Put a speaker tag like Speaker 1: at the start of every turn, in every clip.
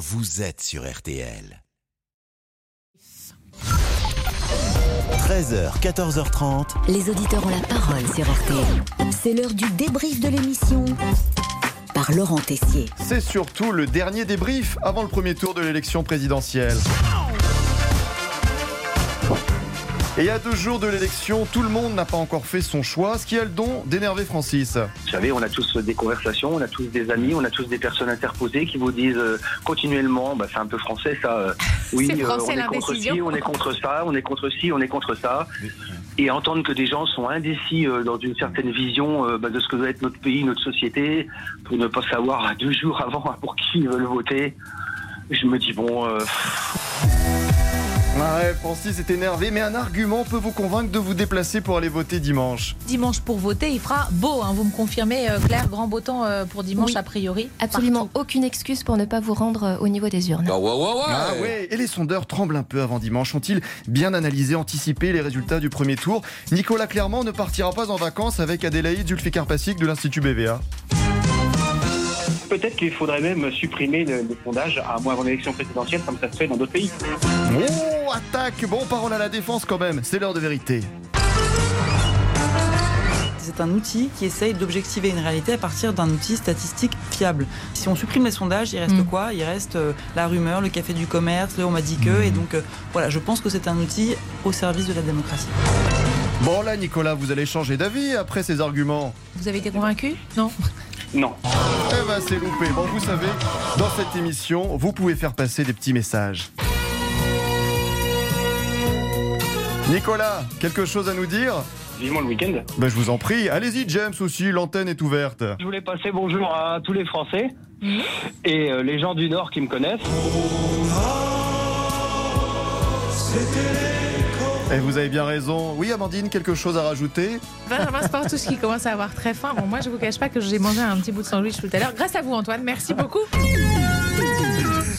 Speaker 1: vous êtes sur RTL. 13h, 14h30.
Speaker 2: Les auditeurs ont la parole sur RTL. C'est l'heure du débrief de l'émission par Laurent Tessier.
Speaker 3: C'est surtout le dernier débrief avant le premier tour de l'élection présidentielle. Et il y a deux jours de l'élection, tout le monde n'a pas encore fait son choix, ce qui a le don d'énerver Francis.
Speaker 4: Vous savez, on a tous des conversations, on a tous des amis, on a tous des personnes interposées qui vous disent euh, continuellement, bah, c'est un peu français ça, euh, oui,
Speaker 5: C'est
Speaker 4: euh,
Speaker 5: français,
Speaker 4: on est contre ci, on est contre ça, on est contre ci, on est contre ça. Et entendre que des gens sont indécis euh, dans une certaine vision euh, bah, de ce que doit être notre pays, notre société, pour ne pas savoir à deux jours avant pour qui ils veulent voter, je me dis bon, euh,
Speaker 3: Ouais, Francis est énervé, mais un argument peut vous convaincre de vous déplacer pour aller voter dimanche.
Speaker 5: Dimanche pour voter, il fera beau. hein. Vous me confirmez, euh, Claire, grand beau temps euh, pour dimanche
Speaker 6: Oui.
Speaker 5: a priori.
Speaker 6: Absolument
Speaker 5: Partout.
Speaker 6: aucune excuse pour ne pas vous rendre euh, au niveau des urnes.
Speaker 3: Ah ouais, et les sondeurs tremblent un peu avant dimanche. Ont-ils bien analysé, anticipé les résultats du premier tour? Nicolas Clermont ne partira pas en vacances avec Adélaïde Zulfikar-Passik de l'Institut BVA.
Speaker 7: Peut-être qu'il faudrait même supprimer le, le sondage à moins avant l'élection présidentielle, comme ça se fait dans d'autres pays.
Speaker 3: Oh, attaque Bon, parole à la défense quand même, c'est l'heure de vérité.
Speaker 8: C'est un outil qui essaye d'objectiver une réalité à partir d'un outil statistique fiable. Si on supprime les sondages, il reste
Speaker 5: Mm.
Speaker 8: quoi? Il reste euh, la rumeur, le café du commerce, le on m'a dit que. Et donc, euh, voilà, je pense que c'est un outil au service de la démocratie.
Speaker 3: Bon là, Nicolas, vous allez changer d'avis après ces arguments.
Speaker 5: Vous avez été convaincu? Non
Speaker 7: Non.
Speaker 3: Eh ben c'est loupé. Bon, vous savez, dans cette émission, vous pouvez faire passer des petits messages. Nicolas, quelque chose à nous dire
Speaker 7: Vivement le week-end.
Speaker 3: Ben je vous en prie, allez-y James aussi, l'antenne est ouverte.
Speaker 7: Je voulais passer bonjour à tous les Français et euh, les gens du Nord qui me connaissent.
Speaker 3: Et vous avez bien raison. Oui Amandine, quelque chose à rajouter
Speaker 5: Benjamin Sportous qui commence à avoir très faim. Bon, moi, je vous cache pas que j'ai mangé un petit bout de sandwich tout à l'heure. Grâce à vous, Antoine. Merci beaucoup.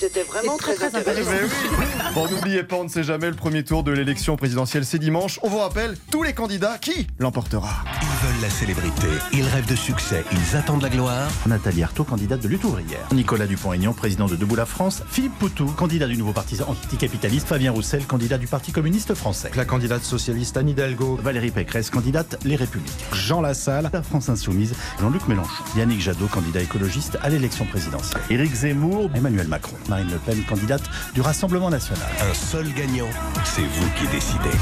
Speaker 9: C'était vraiment
Speaker 5: très,
Speaker 9: très,
Speaker 5: très
Speaker 9: intéressant.
Speaker 3: Mais oui. Bon, n'oubliez pas, on ne sait jamais, le premier tour de l'élection présidentielle, c'est dimanche. On vous rappelle, tous les candidats, qui l'emportera?
Speaker 1: Ils veulent la célébrité, ils rêvent de succès, ils attendent la gloire.
Speaker 10: Nathalie Arthaud, candidate de lutte ouvrière. Nicolas Dupont-Aignan, président de Debout la France. Philippe Poutou, candidat du nouveau parti anticapitaliste. Fabien Roussel, candidat du Parti communiste français.
Speaker 11: La candidate socialiste Anne Hidalgo.
Speaker 10: Valérie Pécresse, candidate Les Républicains. Jean Lassalle, la France Insoumise. Jean-Luc Mélenchon. Yannick Jadot, candidat écologiste à l'élection présidentielle. Éric Zemmour, Emmanuel Macron. Marine Le Pen, candidate du Rassemblement national.
Speaker 1: Un seul gagnant, c'est vous qui décidez.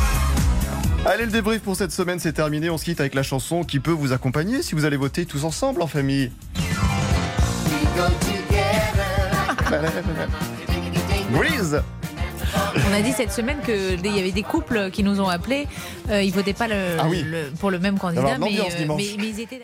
Speaker 3: Allez, le débrief pour cette semaine, c'est terminé. On se quitte avec la chanson qui peut vous accompagner si vous allez voter tous ensemble en famille. Breeze
Speaker 5: On a dit cette semaine qu'il y avait des couples qui nous ont appelés. Euh, ils votaient pas le-
Speaker 3: Ah oui.
Speaker 5: le- pour le même candidat, mais, euh, mais ils étaient.